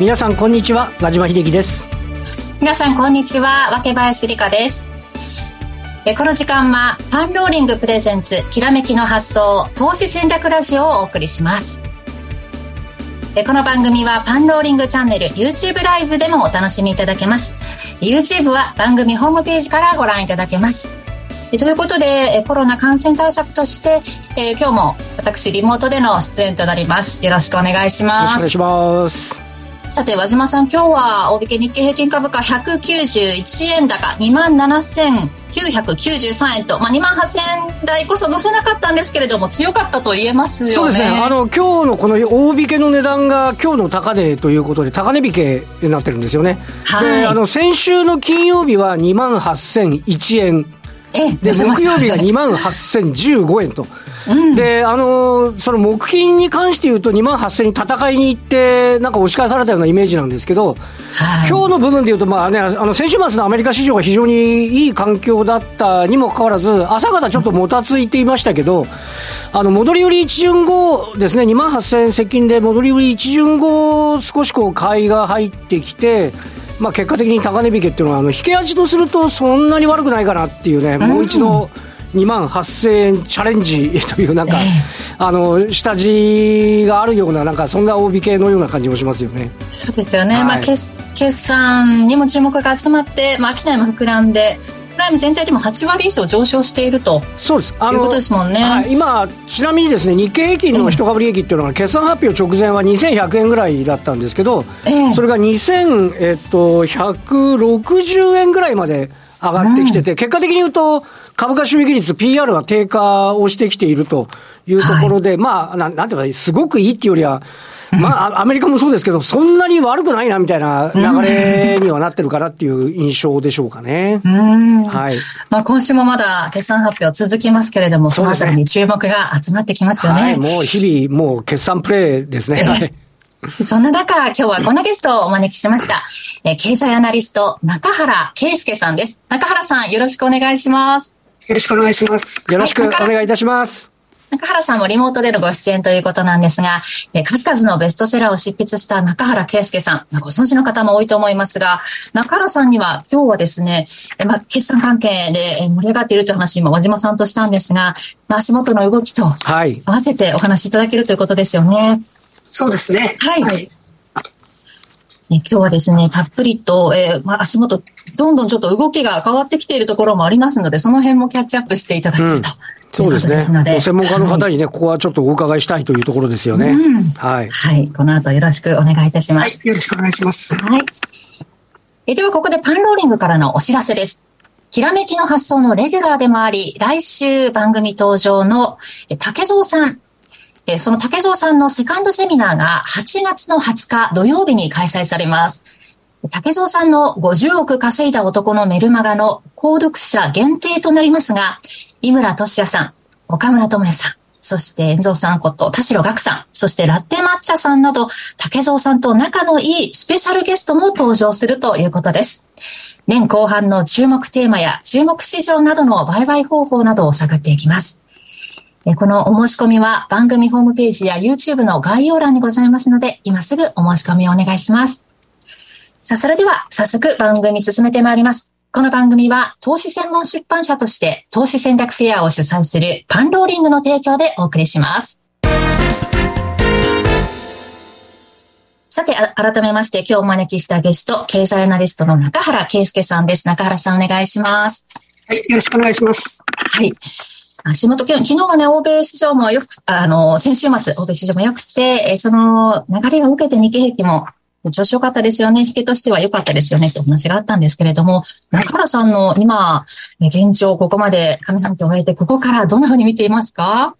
皆さんこんにちは和島秀樹です。皆さんこんにちは若林理香です。えこの時間はパンローリングプレゼンツきらめきの発想投資戦略ラジオをお送りします。えこの番組はパンローリングチャンネル YouTube ライブでもお楽しみいただけます。YouTube は番組ホームページからご覧いただけます。ということでコロナ感染対策として、えー、今日も私リモートでの出演となります。よろしくお願いします。よろしくお願いしますさて和島さん今日は大引け日経平均株価191円高2万7993円と、まあ、2万8000円台こそ乗せなかったんですけれども強かったと言えますよね。そうですね。あの今日のこの大引けの値段が今日の高値ということで高値引けになってるんですよね、はい、であの先週の金曜日は2万8001円で木曜日が2万8015円と。うん、で、あのその木金に関して言うと、2万8000に戦いに行って、なんか押し返されたようなイメージなんですけど、はい、今日の部分で言うと、まあね、あの先週末のアメリカ市場が非常にいい環境だったにもかかわらず、朝方ちょっともたついていましたけど、あの戻り売り一巡後ですね、2万8000接近で戻り売り一巡後、少しこう買いが入ってきて、まあ、結果的に高値引けっていうのはあの引け味とするとそんなに悪くないかなっていうね、もう一度2万8000円チャレンジというなんか、あの下地があるようななんかそんな大引けのような感じもしますよね。そうですよね。はい、まあ決決算にも注目が集まって、まあ商いも膨らんで。ライム全体でも8割以上上昇しているとそうです。あのいうことですもんね、はい、今、ちなみにですね日経平均の一株利益っていうのは、決算発表直前は2100円ぐらいだったんですけど、えー、それが2160円ぐらいまで上がってきてて、うん、結果的に言うと、株価収益率、PR は低下をしてきているというところで、はい、まあ、なんていうか、すごくいいっていうよりは、まあ、アメリカもそうですけど、そんなに悪くないなみたいな流れにはなってるかなっていう印象でしょうかね。はい。まあ、今週もまだ決算発表続きますけれども、そのあたりに注目が集まってきますよね。はい、もう日々、もう決算プレイですね。はい。そんな中、今日はこのゲストをお招きしました。え経済アナリスト、中原圭介さんです。中原さん、よろしくお願いします。よろしくお願いします。よろしくお願いいたします。中原さんもリモートでのご出演ということなんですが、え数々のベストセラーを執筆した中原圭介さん、ご存知の方も多いと思いますが、中原さんには今日はですね、えまあ、決算関係で盛り上がっているという話、今、和島さんとしたんですが、まあ、足元の動きと、合わせてお話しいただけるということですよね。そうですね。はい。はい、今日はですね、たっぷりと、えー、まあ、足元、どんどんちょっと動きが変わってきているところもありますので、その辺もキャッチアップしていただけると。うんそうですね。専門家の方にね、ここはちょっとお伺いしたいというところですよね。うん、はい。はい。この後よろしくお願いいたします。はい、よろしくお願いします。はい。えでは、ここでパンローリングからのお知らせです。きらめきの発想のレギュラーでもあり、来週番組登場の竹蔵さん。その竹蔵さんのセカンドセミナーが8月の20日土曜日に開催されます。竹蔵さんの50億稼いだ男のメルマガの購読者限定となりますが、井村俊也さん、岡村智也さん、そして遠蔵さんこと田代岳さん、そしてラッテ抹茶さんなど、竹蔵さんと仲のいいスペシャルゲストも登場するということです。年後半の注目テーマや注目市場などの売買方法などを探っていきます。このお申し込みは番組ホームページや YouTube の概要欄にございますので、今すぐお申し込みをお願いします。さあ、それでは早速番組進めてまいります。この番組は投資専門出版社として投資戦略フェアを主催するパンローリングの提供でお送りします。さて、改めまして今日お招きしたゲスト、経済アナリストの中原圭介さんです。中原さんお願いします。はい、よろしくお願いします。はい。足元昨日はね、欧米市場もよく、あの、先週末、欧米市場も良くて、その流れを受けて日経平均も調子良かったですよね。引けとしては良かったですよねってお話があったんですけれども、中原さんの今、現状、ここまで上半期を終えて、ここからどんなふうに見ていますか？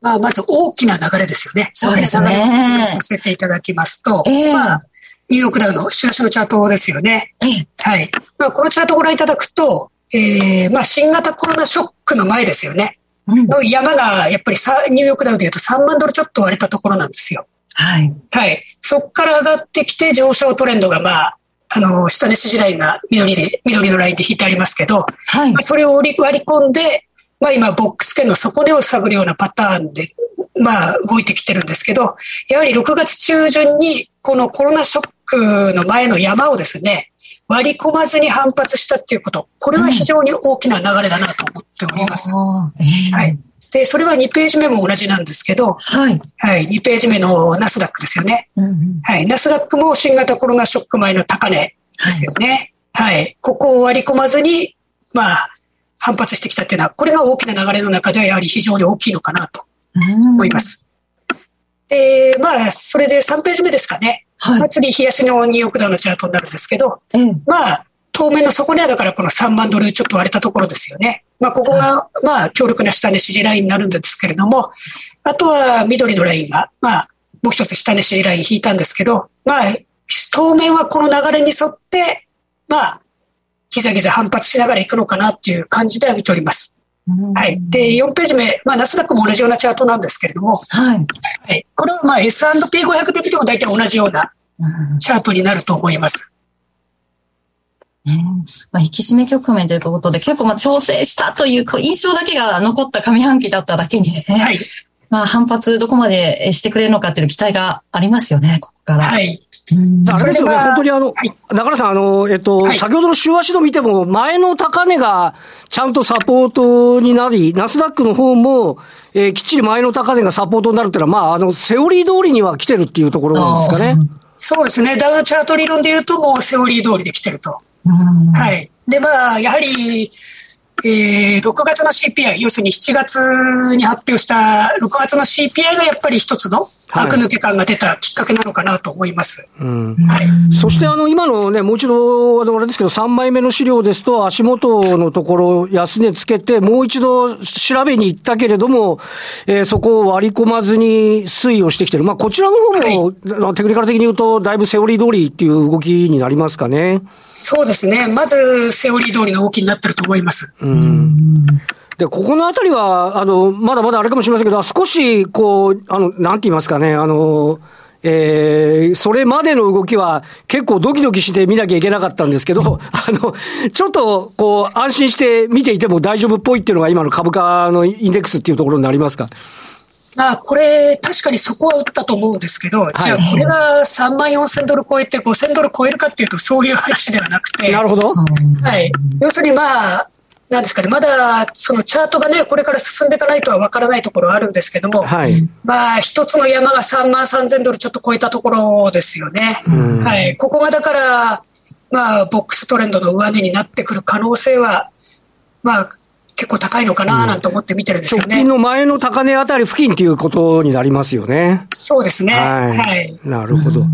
まあ、まず大きな流れですよね。そうですね。説明させていただきますと、えー、まあ、ニューヨークダウの週足のチャートですよね。えー、はい。まあ、このチャートをご覧いただくと、えー、まあ、新型コロナショックの前ですよね。の山が、やっぱりニューヨークダウで言うと3万ドルちょっと割れたところなんですよ。はい。はい。そこから上がってきて上昇トレンドがまあ、あの、下値支持ラインが緑で、緑のラインで引いてありますけど、はい。まあ、それを割り込んで、まあ今、ボックス圏の底根を探るようなパターンで、まあ、動いてきてるんですけど、やはり6月中旬に、このコロナショックの前の山をですね、割り込まずに反発したっていうこと、これは非常に大きな流れだなと思っております。うん、はい。で、それは2ページ目も同じなんですけど、はい。はい、2ページ目のナスダックですよね。うん、はい、ナスダックも新型コロナショック前の高値ですよね。はい、はい。ここを割り込まずに、まあ、反発してきたっていうのは、これが大きな流れの中ではやはり非常に大きいのかなと思います。で、まあ、それで3ページ目ですかね。はい、まあ、次、冷やしのニューヨークダウのチャートになるんですけど、うん、まあ、当面の底値はだからこの3万ドルちょっと割れたところですよね。まあ、ここが、まあ、強力な下値支持ラインになるんですけれども、あとは緑のラインが、まあ、もう一つ下値支持ライン引いたんですけど、まあ、当面はこの流れに沿って、まあ、ギザギザ反発しながらいくのかなっていう感じでは見ております。はい。で、4ページ目、まあ、ナスダックも同じようなチャートなんですけれども、はい。はい、これはまあ S&P500 で見ても大体同じようなチャートになると思います。ねまあ、引き締め局面ということで、結構まあ調整したという印象だけが残った上半期だっただけにね、はい、まあ反発どこまでしてくれるのかっていう期待がありますよね、ここから。はい。あれですよね、本当にあの、はい、中原さん、あの、えっと、はい、先ほどの週足度見ても、前の高値がちゃんとサポートになり、ナスダックの方も、えー、きっちり前の高値がサポートになるっていうのは、まあ、あの、セオリー通りには来てるっていうところなんですかね。そうですね。ダウチャート理論で言うと、もうセオリー通りで来てると。はい。で、まあ、やはり、えー、6月の CPI、要するに7月に発表した6月の CPI がやっぱり一つの悪抜け感が出たきっかけなのかなと思います。うんはい、そしてあの今のね、もう一度、あれですけど、3枚目の資料ですと、足元のところ、安値つけて、もう一度調べに行ったけれども、えー、そこを割り込まずに推移をしてきてる。まあ、こちらの方も、はい、テクニカル的に言うと、だいぶセオリー通りっていう動きになりますかね。そうですね。まず、セオリー通りの動きになってると思います。うんで、ここのあたりは、あの、まだまだあれかもしれませんけど、少し、こう、あの、なんて言いますかね、あの、えー、それまでの動きは結構ドキドキして見なきゃいけなかったんですけど、あの、ちょっと、こう、安心して見ていても大丈夫っぽいっていうのが今の株価のインデックスっていうところになりますか？まあ、これ、確かにそこは打ったと思うんですけど、はい、じゃあ、これが3万4千ドル超えて5千ドル超えるかっていうと、そういう話ではなくて。なるほど。はい。要するに、まあ、なんですかね、まだそのチャートがね、これから進んでいかないとは分からないところはあるんですけども、はい、まあ、一つの山が3万3000ドルちょっと超えたところですよね。はい。ここがだから、まあ、ボックストレンドの上値になってくる可能性は、まあ、結構高いのかななんて思って見てるんですよね。直近の前の高値あたり付近っていうことになりますよね。そうですね。はい。はい、なるほど。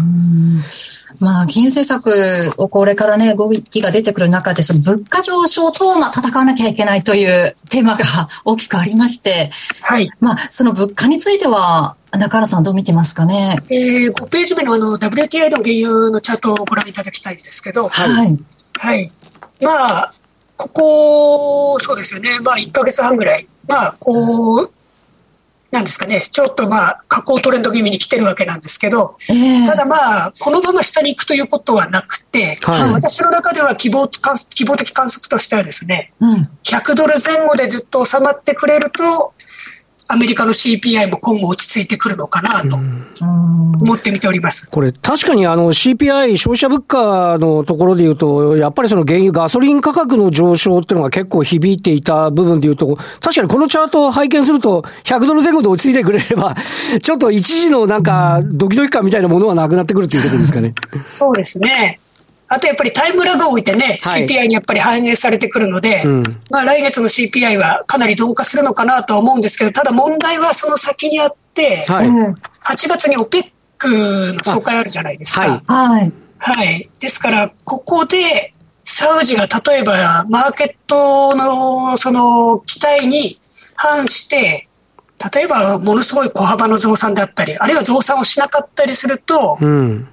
まあ、金融政策をこれからね、動きが出てくる中で、その物価上昇と、まあ、戦わなきゃいけないというテーマが大きくありまして、はい。まあ、その物価については、中原さんどう見てますかね？えー、5ページ目のあの、WTI の原油のチャートをご覧いただきたいんですけど、はい。はい。まあ、ここ、そうですよね。まあ、1ヶ月半ぐらい。まあ、こう、なんですかね、ちょっとまあ、下降トレンド気味に来てるわけなんですけど、えー、ただまあ、このまま下に行くということはなくて、はい、私の中では希望希望的観測としてはですね、うん、100ドル前後でずっと収まってくれると、アメリカの CPI も今後落ち着いてくるのかなと思って見ております。これ確かにあの CPI 消費者物価のところで言うと、やっぱりその原油ガソリン価格の上昇っていうのが結構響いていた部分で言うと、確かにこのチャートを拝見すると、100ドル前後で落ち着いてくれれば、ちょっと一時のなんかドキドキ感みたいなものはなくなってくるっていうところですかね。そうですね。あとやっぱりタイムラグを置いてね、はい、CPI にやっぱり反映されてくるので、うん、まあ来月の CPI はかなり鈍化するのかなとは思うんですけど、ただ問題はその先にあって、はい、8月に OPEC の総会あるじゃないですか。はい。はい。ですから、ここでサウジが例えばマーケットのその期待に反して、例えばものすごい小幅の増産であったり、あるいは増産をしなかったりすると、うん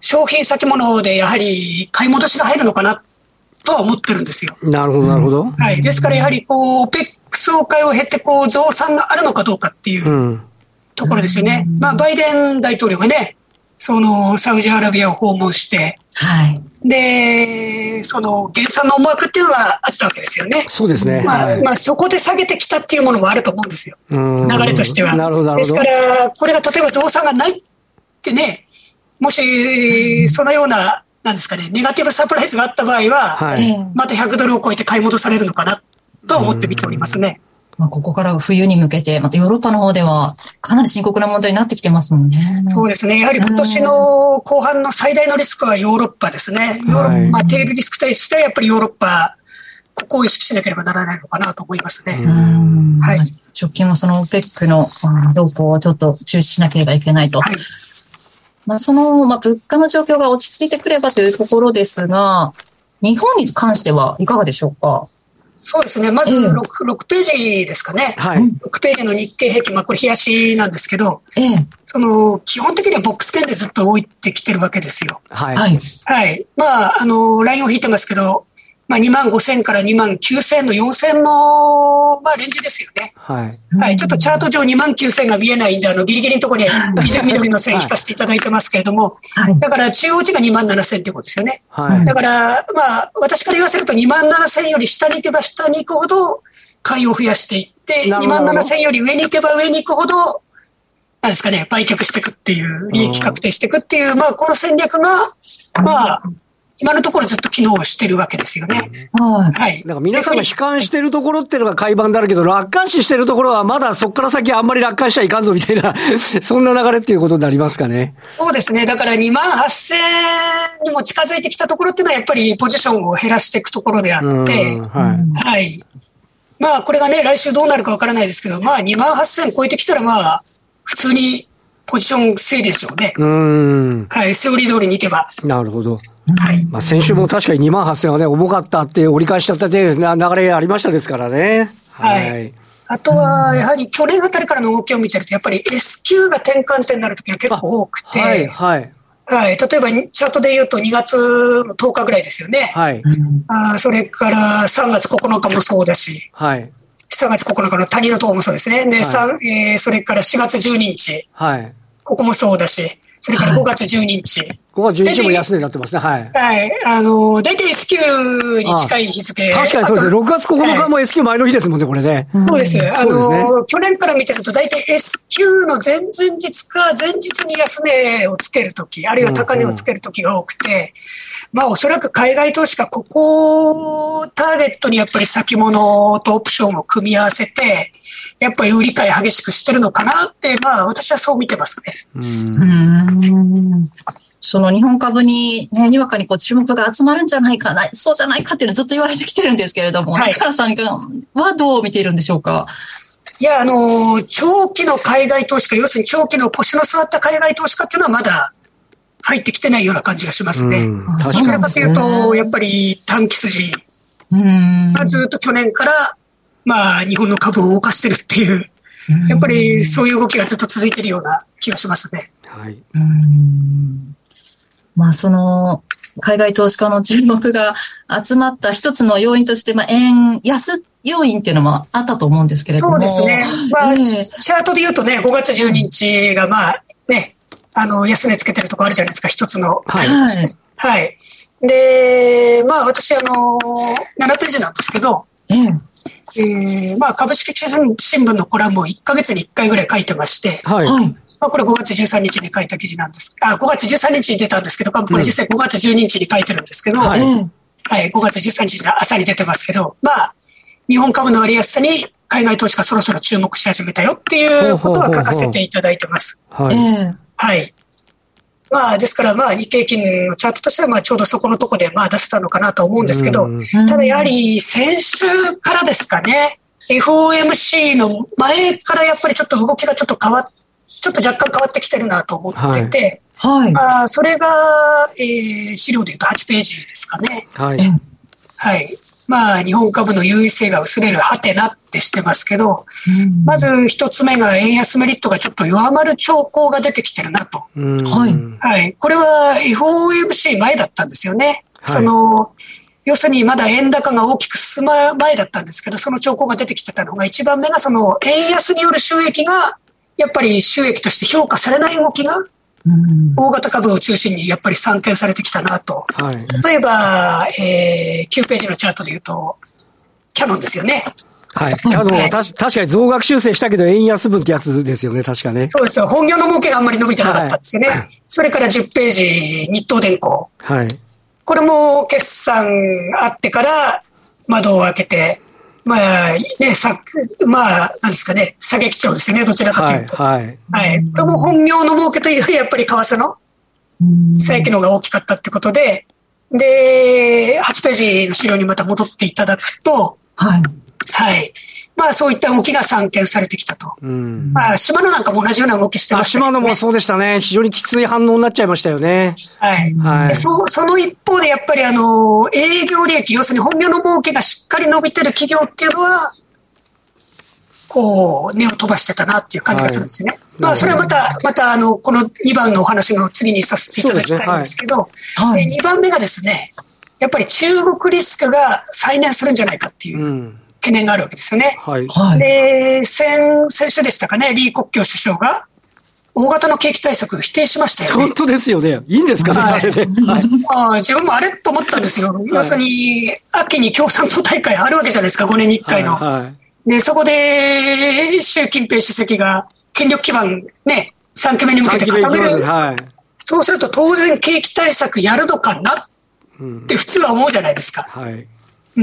商品先物でやはり買い戻しが入るのかなとは思ってるんですよ。なるほど、なるほど。はい。ですからやはり、こう、オペックス総会を経て、こう、増産があるのかどうかっていうところですよね。うん、まあ、バイデン大統領がね、その、サウジアラビアを訪問して、はい。で、その減産の思惑っていうのがあったわけですよね。そうですね。まあ、はい、まあ、そこで下げてきたっていうものもあると思うんですよ。流れとしては。なるほど、ですから、これが例えば増産がないってね、もし、そのような、なんですかね、ネガティブサプライズがあった場合は、はい、また100ドルを超えて買い戻されるのかなと思って見ておりますね。まあ、ここから冬に向けて、またヨーロッパの方ではかなり深刻な問題になってきてますもんね。そうですね。やはり今年の後半の最大のリスクはヨーロッパですね。ヨーロッパ、テールリスクとしてはやっぱりヨーロッパ、ここを意識しなければならないのかなと思いますね。はい。直近はその OPEC の動向をちょっと注視しなければいけないと。はい、まあ、その、まあ、物価の状況が落ち着いてくればというところですが、日本に関してはいかがでしょうか？そうですね。まず 6,、えー、6ページですかね。はい。6ページの日経平均、まあこれ冷やしなんですけど、えー、その、基本的にはボックス圏でずっと置いてきてるわけですよ。はい。はい。まあ、あの、ラインを引いてますけど、まあ、2万5千から2万9千の4千の、まあ、レンジですよね。はい。はい。ちょっとチャート上2万9千が見えないんで、あの、ギリギリのところに緑の線引かせていただいてますけれども、はい、だから中央値が2万7千ということですよね。はい。だから、まあ、私から言わせると2万7千より下に行けば下に行くほど、買いを増やしていって、2万7千より上に行けば上に行くほど、なんですかね、売却していくっていう、利益確定していくっていう、まあ、この戦略が、まあ、今のところずっと機能してるわけですよね。はい。なんか皆さんが悲観してるところっていうのが買い版であるけど、楽観視してるところはまだそこから先あんまり楽観しちゃいかんぞみたいな そんな流れっていうことになりますかね。そうですね。だから2万8000にも近づいてきたところっていうのはやっぱりポジションを減らしていくところであって、はい。はい。まあこれがね、来週どうなるかわからないですけど、まあ2万8000超えてきたらまあ、普通にポジション整理でしょうね。うん。はい。セオリー通りに行けば。なるほど。はい。まあ、先週も確かに2万8000はね、重かったって折り返しちゃったっていう流れありましたですからね。はい。はい、あとは、やはり去年あたりからの動きを見てると、やっぱり S q が転換点になるときが結構多くて。はい、はい。はい。例えば、チャートで言うと2月の10日ぐらいですよね。はい。あそれから3月9日もそうだし。はい。3月9日の谷の塔もそうですね。で、はい、えー、それから4月12日。はい。ここもそうだし。それから5月12日。5月12日も安値になってますね。はい。はい。あの、大体 S q に近い日付。確かにそうですね。6月9日も S q 前の日ですもんね、これね。そうです。あの、去年から見てると大体 S q の前々日か前日に安値をつけるとき、あるいは高値をつけるときが多くて、まあおそらく海外投資家、ここをターゲットにやっぱり先物とオプションを組み合わせて、やっぱり売り買い激しくしてるのかなって、まあ私はそう見てますね。うんその日本株にね、にわかにこう注目が集まるんじゃないかな、そうじゃないかっていうのずっと言われてきてるんですけれども、はい、原さんはどう見ているんでしょうか？いや、あの、長期の海外投資家、要するに長期の腰の座った海外投資家っていうのはまだ入ってきてないような感じがしますね。どちらかというと、やっぱり短期筋。がずっと去年から、まあ、日本の株を動かしてるっていう、やっぱりそういう動きがずっと続いてるような気がしますね。はい。まあ、その、海外投資家の注目が集まった一つの要因として、まあ、円安要因っていうのもあったと思うんですけれども。そうですね。まあ、えー、チャートで言うとね、5月12日がまあ、ね、あの、安値つけてるとこあるじゃないですか、一つの。はい。はい。で、まあ私、あの、7ページなんですけど、ええー、まあ株式新聞のコラムを1ヶ月に1回ぐらい書いてまして、はい。まあこれ5月13日に書いた記事なんです。あ、5月13日に出たんですけど、これ実際5月12日に書いてるんですけど、はい、はい、5月13日の朝に出てますけど、まあ、日本株の割安さに海外投資家そろそろ注目し始めたよっていうことは書かせていただいてます。はい。はい。まあ、ですから、まあ、日経金のチャートとしては、まあ、ちょうどそこのとこで、まあ、出せたのかなと思うんですけど、ただやはり、先週からですかね、FOMC の前からやっぱりちょっと動きがちょっと変わっ、ちょっと若干変わってきてるなと思ってて、はい。まあ、それが、えー、資料で言うと8ページですかね。はい。はい。まあ、日本株の優位性が薄れるハテナってしてますけど、まず一つ目が円安メリットがちょっと弱まる兆候が出てきてるなと。はい。はい。これは FOMC 前だったんですよね。はい、その、要するにまだ円高が大きく進む前だったんですけど、その兆候が出てきてたのが、一番目がその円安による収益が、やっぱり収益として評価されない動きが大型株を中心にやっぱり散見されてきたなと。はい、例えば、えー、9ページのチャートで言うと、キャノンですよね。はい。キャノンはた、確かに増額修正したけど、円安分ってやつですよね、確かね。そうですよ。本業の儲けがあんまり伸びてなかったんですよね。はい、それから10ページ、日東電工。はい。これも決算あってから、窓を開けて、まあ、ね、さ、まあ、なんですかね、下げ基調ですよね、どちらかというと。はい。はい。はい、これも本業の儲けというより、やっぱり為替の差益のが大きかったってことで、で、8ページの資料にまた戻っていただくと、はい。はい。まあそういった動きが散見されてきたと。うん、まあ島野なんかも同じような動きしてました、ね、島野もそうでしたね。非常にきつい反応になっちゃいましたよね。はい。はい、そその一方でやっぱりあの、営業利益、要するに本業の儲けがしっかり伸びてる企業っていうのは、こう、根を飛ばしてたなっていう感じがするんですよね。はい、まあ、それはまた、また、あの、この2番のお話の次にさせていただきたいんですけど、で、ねはい、2番目がですね、やっぱり中国リスクが再燃するんじゃないかっていう。うん懸念があるわけですよね。はい、で、先、先週でしたかね、李克強首相が、大型の景気対策否定しましたよね。本当ですよね。いいんですかね、はい、あれで、はい。自分もあれと思ったんですよ。要するに、秋に共産党大会あるわけじゃないですか、5年に1回の。はいはい、で、そこで、習近平主席が権力基盤ね、3期目に向けて固める。はい、そうすると当然景気対策やるのかなって普通は思うじゃないですか。はい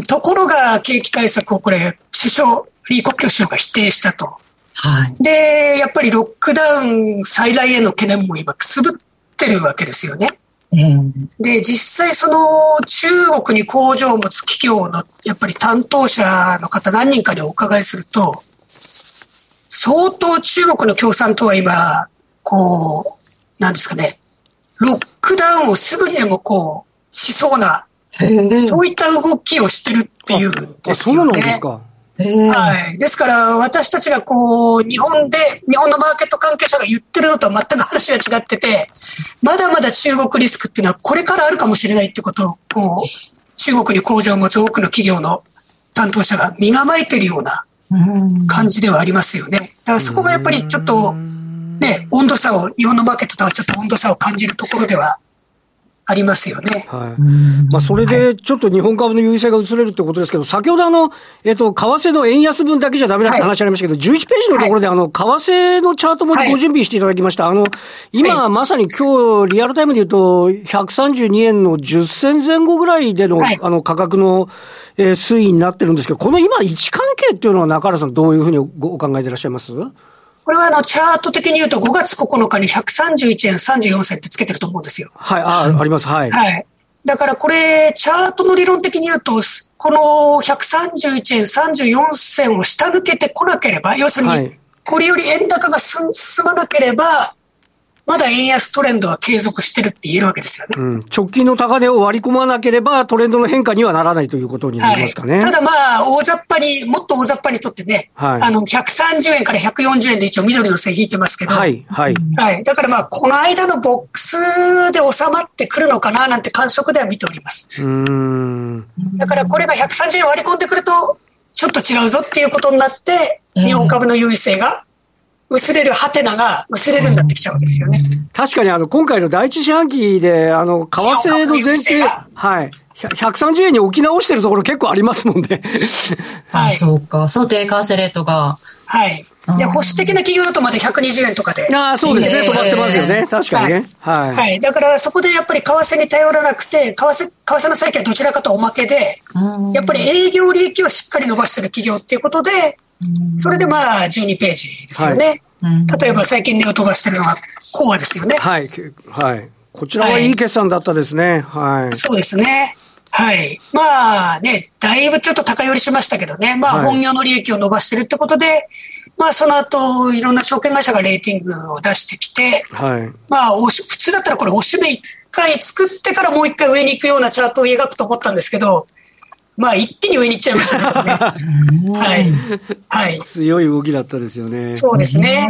ところが、景気対策をこれ、首相、李克強首相が否定したと。はい、で、やっぱりロックダウン再来への懸念も今くすぶってるわけですよね。うん、で、実際その中国に工場を持つ企業のやっぱり担当者の方何人かにお伺いすると、相当中国の共産党は今、こう、なんですかね、ロックダウンをすぐにでもこう、しそうなそういった動きをしてるっていうんですよね。そうなんですか。はい。ですから、私たちがこう、日本で、日本のマーケット関係者が言ってるのとは全く話が違ってて、まだまだ中国リスクっていうのはこれからあるかもしれないってことを、こう、中国に工場を持つ多くの企業の担当者が身構えてるような感じではありますよね。だからそこがやっぱりちょっと、ね、温度差を、日本のマーケットとはちょっと温度差を感じるところではありますよね。はい。まあ、それで、ちょっと日本株の優位性が移れるってことですけど、先ほどあの、えっと、為替の円安分だけじゃダメだって話ありましたけど、はい、11ページのところで、あの、為替のチャートもご準備していただきました。あの、今、まさに今日、リアルタイムで言うと、132円の10銭前後ぐらいでの、あの、価格の、えー、推移になってるんですけど、この今、位置関係っていうのは中原さん、どういうふうにお考えでいらっしゃいます？これはあの、チャート的に言うと5月9日に131円34銭ってつけてると思うんですよ。はい、あ、あります。はい。はい。だからこれ、チャートの理論的に言うと、この131円34銭を下抜けてこなければ、要するに、これより円高が進まなければ、まだ円安トレンドは継続してるって言えるわけですよね。うん、直近の高値を割り込まなければ、トレンドの変化にはならないということになりますかね。はい、ただまあ、大雑把に、もっと大雑把にとってね、はい、あの、130円から140円で一応緑の線引いてますけど、はい、はい。はい。だからまあ、この間のボックスで収まってくるのかななんて感触では見ております。うん。だからこれが130円割り込んでくると、ちょっと違うぞっていうことになって、日本株の優位性が薄れるハテナが薄れるんだってきちゃうわけですよね。確かにあの、今回の第一四半期で、あの、為替の前提、はい。130円に置き直してるところ結構ありますもんね。はい。そうか。想定為替レートが。はい。で、保守的な企業だとまだ120円とかで。ああ、そうですね。止まってますよね。確かにね。はい。はい。だからそこでやっぱり為替に頼らなくて、為替、為替の債券はどちらかとおまけで、やっぱり営業利益をしっかり伸ばしてる企業っていうことで、それでまあ12ページですよね。はい、例えば最近値を飛ばしてるのはコアですよね。はい。はい。こちらはいい決算だったですね。はい。はい、そうですね。はい。まあね、だいぶちょっと高寄りしましたけどね。まあ本業の利益を伸ばしてるってことで、はい、まあその後、いろんな証券会社がレーティングを出してきて、はい。まあ普通だったらこれおしめ一回作ってからもう一回上に行くようなチャートを描くと思ったんですけど、まあ一気に上に行っちゃいましたね。はい。はい。強い動きだったですよね。そうですね。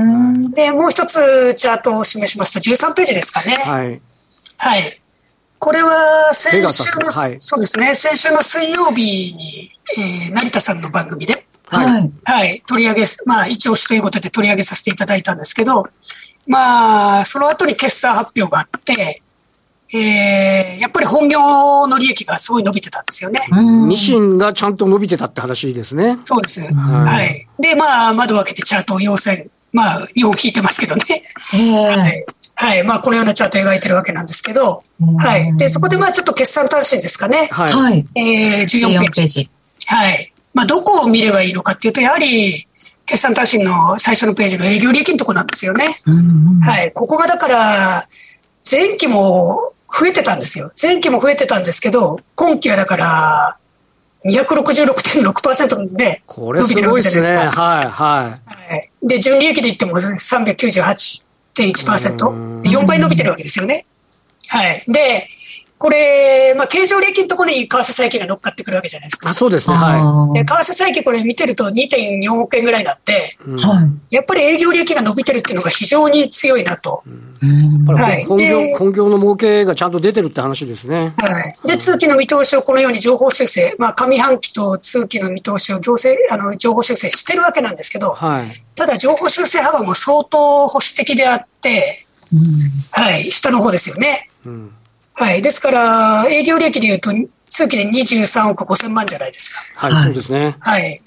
で、もう一つチャートを示しますと、13ページですかね。はい。はい。これは先週の、はい、そうですね、先週の水曜日に、えー、成田さんの番組で、はい。はい。取り上げ、まあ一応しということで取り上げさせていただいたんですけど、まあ、その後に決算発表があって、えー、やっぱり本業の利益がすごい伸びてたんですよね。ニシンがちゃんと伸びてたって話ですね。そうです。はい。はい、で、まあ、窓を開けてチャートを要請、まあ、日本引いてますけどね。はい。はい。まあ、このようなチャートを描いてるわけなんですけど、はい。で、そこでまあ、ちょっと決算単身ですかね。はい。えー、14ページ。ージはい。まあ、どこを見ればいいのかっていうと、やはり、決算単身の最初のページの営業利益のとこなんですよね。はい。ここがだから、前期も増えてたんですよ。前期も増えてたんですけど、今期はだから、266.6%で伸びてるわけじゃないですか。ね、はい、はい。で、純利益で言っても398.1%。4倍伸びてるわけですよね。はい。で、これ、まあ、経常利益のところに為替債金が乗っかってくるわけじゃないですか。あ、そうですね。はい。で、為替債金これ見てると2.4億円ぐらいになって、うん、やっぱり営業利益が伸びてるっていうのが非常に強いなと。うん、はい。本業、本業の儲けがちゃんと出てるって話ですね。はい。で、通期の見通しをこのように情報修正、まあ、上半期と通期の見通しを行政、あの、情報修正してるわけなんですけど、はい。ただ、情報修正幅も相当保守的であって、うん、はい。下の方ですよね。うんはい。ですから、営業利益で言うと、通期で23億5000万じゃないですか。はい、はい、そうですね。はい。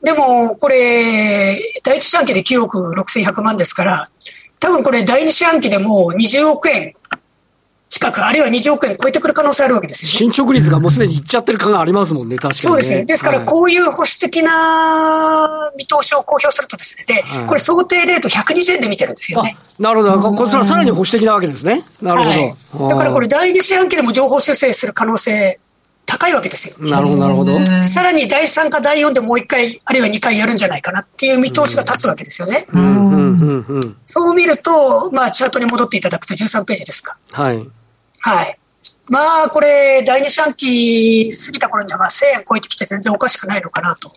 でも、これ、第一四半期で9億6100万ですから、多分これ第二四半期でもう20億円近く、あるいは20億円超えてくる可能性あるわけですよ、ね。進捗率がもうすでにいっちゃってる感がありますもんね、確かに、ね、そうですね。ですから、こういう保守的な見通しを公表するとですね、で、はい、これ想定レート120円で見てるんですよね。なるほど。こちらさらに保守的なわけですね。なるほど。はい、だからこれ第二四半期でも情報修正する可能性高いわけですよ。なるほど、なるほど。さらに第3か第4でもう1回、あるいは2回やるんじゃないかなっていう見通しが立つわけですよね。そう見ると、まあ、チャートに戻っていただくと13ページですか。はい。はい。まあ、これ、第二四半期過ぎた頃には、まあ、1000円超えてきて全然おかしくないのかなと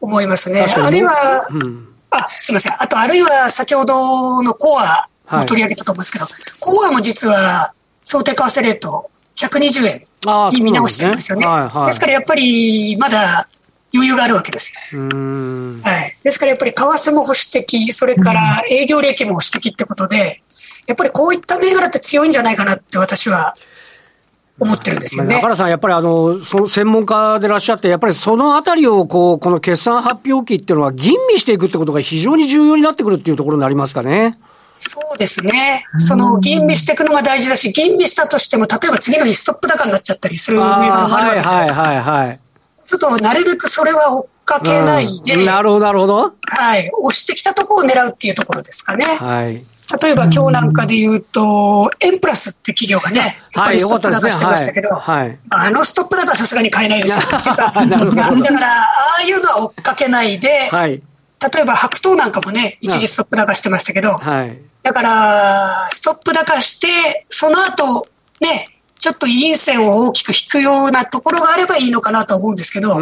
思いますね。あるいは、うん、あ、すみません。あと、あるいは先ほどのコアも取り上げたと思うんですけど、はい、コアも実は想定為替レート120円に見直してるんですよね。ですはいはい、ですからやっぱりまだ余裕があるわけですよ。はい。ですからやっぱり為替も保守的、それから営業利益も保守的ってことで、やっぱりこういった銘柄って強いんじゃないかなって私は思ってるんですよね。中原さん、やっぱりあの、その専門家でいらっしゃって、やっぱりそのあたりを、こう、この決算発表期っていうのは吟味していくってことが非常に重要になってくるっていうところになりますかね。そうですね。その、吟味していくのが大事だし、吟味したとしても、例えば次の日ストップ高になっちゃったりする銘柄もあるわけじゃないですか。はいはいはいはい。ちょっと、なるべくそれは追っかけないで、うん、なるほど、なるほど。はい。押してきたところを狙うっていうところですかね。はい。例えば今日なんかで言うと、エンプラスって企業がね、やっぱりストップ高してましたけど、はい、あのストップ高はさすがに買えないです。よ。だから、ああいうのは追っかけないで、はい、例えば白桃なんかもね、一時ストップ高してましたけど、はい、だから、ストップ高して、その後、ね、ちょっと陰線を大きく引くようなところがあればいいのかなと思うんですけど、こ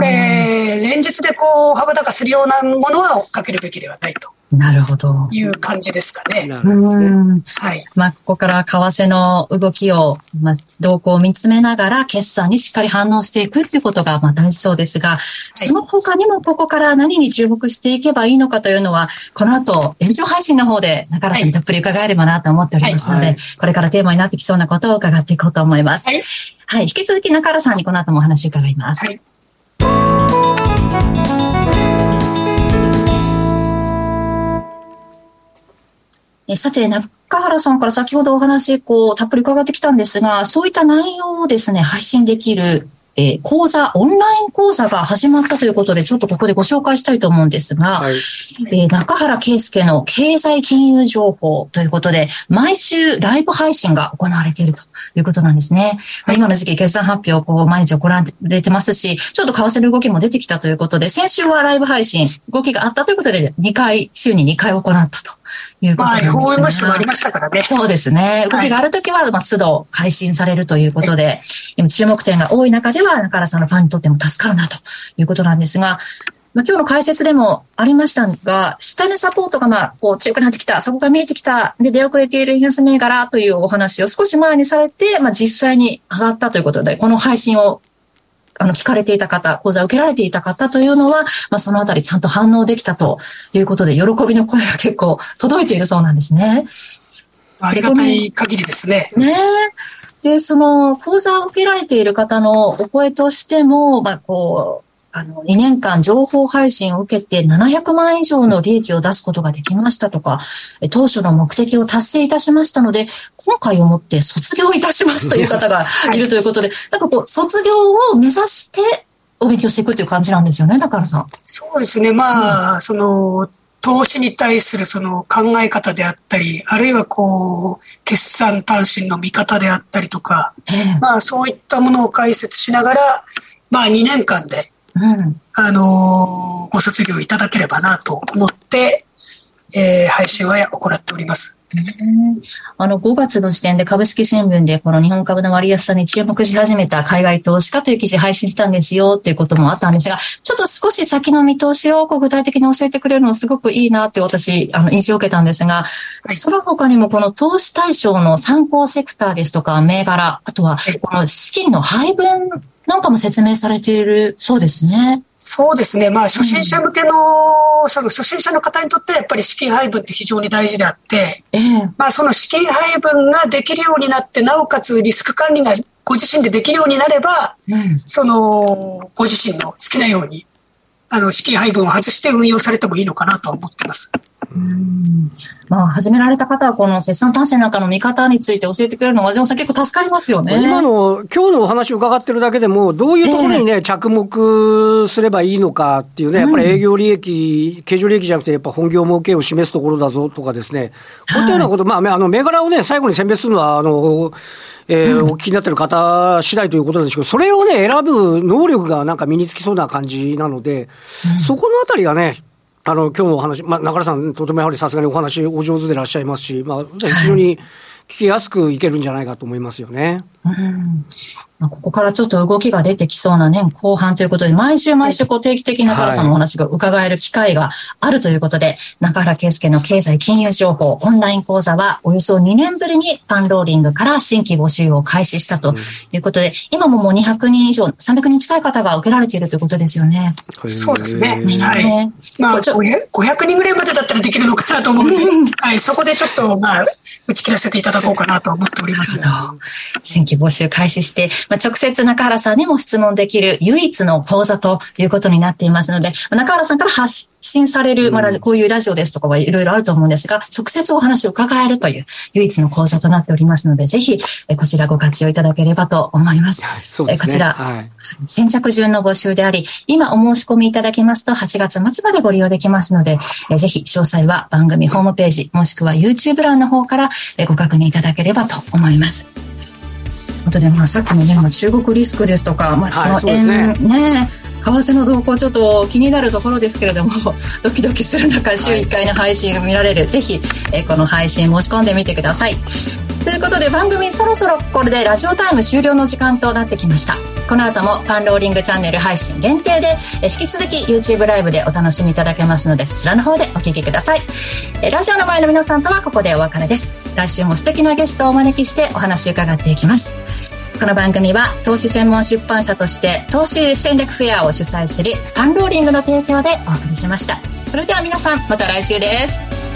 れ、連日でこう、幅高するようなものは追っかけるべきではないと。なるほど。いう感じですかね。はい。まあ、ここから為替の動きを、まあ、動向を見つめながら、決算にしっかり反応していくっていうことが、まあ、大事そうですが、その他にもここから何に注目していけばいいのかというのは、この後、延長配信の方で、中原さんにたっぷり伺えればなと思っておりますので、はい、これからテーマになってきそうなことを伺っていこうと思います。はい。はい、引き続き中原さんにこの後もお話を伺います。はいえさて、中原さんから先ほどお話、こう、たっぷり伺ってきたんですが、そういった内容をですね、配信できる、えー、講座、オンライン講座が始まったということで、ちょっとここでご紹介したいと思うんですが、はい、えー、中原圭介の経済金融情報ということで、毎週ライブ配信が行われているということなんですね。はい、今の時期、決算発表、こう、毎日行われてますし、ちょっと為替の動きも出てきたということで、先週はライブ配信、動きがあったということで、2回、週に2回行ったと。いうことなんですまあ、ありましたからね。そうですね。動きがあるときは、まあ、都度配信されるということで、はい、今注目点が多い中では、中原さんのファンにとっても助かるなということなんですが、まあ、今日の解説でもありましたが、下値サポートがまあ、こう強くなってきた、そこが見えてきた、で、出遅れている円安銘柄というお話を少し前にされて、まあ、実際に上がったということで、この配信をあの、聞かれていた方、講座を受けられていた方というのは、まあ、そのあたりちゃんと反応できたということで、喜びの声が結構届いているそうなんですね。ありがたい限りですね。ねで、その講座を受けられている方のお声としても、まあ、こう、あの、2年間情報配信を受けて700万以上の利益を出すことができましたとか、当初の目的を達成いたしましたので、今回をもって卒業いたしますという方がいるということで、なんかこう、卒業を目指してお勉強していくという感じなんですよね、高原さん。そうですね。まあ、うん、その、投資に対するその考え方であったり、あるいはこう、決算単身の見方であったりとか、まあそういったものを解説しながら、まあ2年間でうん、あの、ご卒業いただければなと思って、えー、配信は行っております。あの、5月の時点で株式新聞でこの日本株の割安さに注目し始めた海外投資家という記事配信したんですよっていうこともあったんですが、ちょっと少し先の見通しを具体的に教えてくれるのすごくいいなって私、あの、印象を受けたんですが、はい、その他にもこの投資対象の参考セクターですとか銘柄、あとはこの資金の配分なんかも説明されているそうですね。そうですね。まあ、初心者向けの、うん、その初心者の方にとってやっぱり資金配分って非常に大事であって、えー、まあ、その資金配分ができるようになって、なおかつリスク管理がご自身でできるようになれば、うん、その、ご自身の好きなように、あの、資金配分を外して運用されてもいいのかなと思ってます。うん。まあ、始められた方は、この決算単身なんかの見方について教えてくれるのは、和島さん結構助かりますよね。今の、今日のお話を伺ってるだけでも、どういうところにね、えー、着目すればいいのかっていうね、やっぱり営業利益、経常利益じゃなくて、やっぱ本業儲けを示すところだぞとかですね、こういったようなこと、はい、まあ、あの、銘柄をね、最後に選別するのは、あの、えー、お聞きになってる方次第ということなんですけど、それをね、選ぶ能力がなんか身につきそうな感じなので、うん、そこのあたりがね、あの、今日のお話、まあ、中田さん、とてもやはりさすがにお話お上手でいらっしゃいますし、まあ、非常に聞きやすくいけるんじゃないかと思いますよね。うんまあ、ここからちょっと動きが出てきそうな年後半ということで、毎週毎週こう定期的に中原さんのお話が伺える機会があるということで、はい、中原圭介の経済金融情報オンライン講座はおよそ2年ぶりにパンローリングから新規募集を開始したということで、うん、今ももう200人以上、300人近い方が受けられているということですよね。そうですね。はい。まあ、500人ぐらいまでだったらできるのかなと思うので、はい、そこでちょっと、まあ、打ち切らせていただこうかなと思っております。新規募集開始して、まあ、直接中原さんにも質問できる唯一の講座ということになっていますので、中原さんから発信される、まあ、こういうラジオですとかはいろいろあると思うんですが、直接お話を伺えるという唯一の講座となっておりますので、ぜひ、こちらご活用いただければと思います。はね、こちら、はい、先着順の募集であり、今お申し込みいただけますと8月末までご利用できますので、ぜひ詳細は番組ホームページ、もしくは YouTube 欄の方からご確認いただければと思います。ことで、まあ、さっきのね、まあ、中国リスクですとか、まあ、この円、ね。ね為替の動向ちょっと気になるところですけれども ドキドキする中週1回の配信が見られる、はい、ぜひ、えこの配信申し込んでみてください。ということで番組そろそろこれでラジオタイム終了の時間となってきました。この後もパンローリングチャンネル配信限定で引き続き YouTube ライブでお楽しみいただけますのでそちらの方でお聴きください。ラジオの前の皆さんとはここでお別れです来週も素敵なゲストをお招きしてお話伺っていきますこの番組は投資専門出版社として投資戦略フェアを主催するパンローリングの提供でお送りしました。それでは皆さんまた来週です。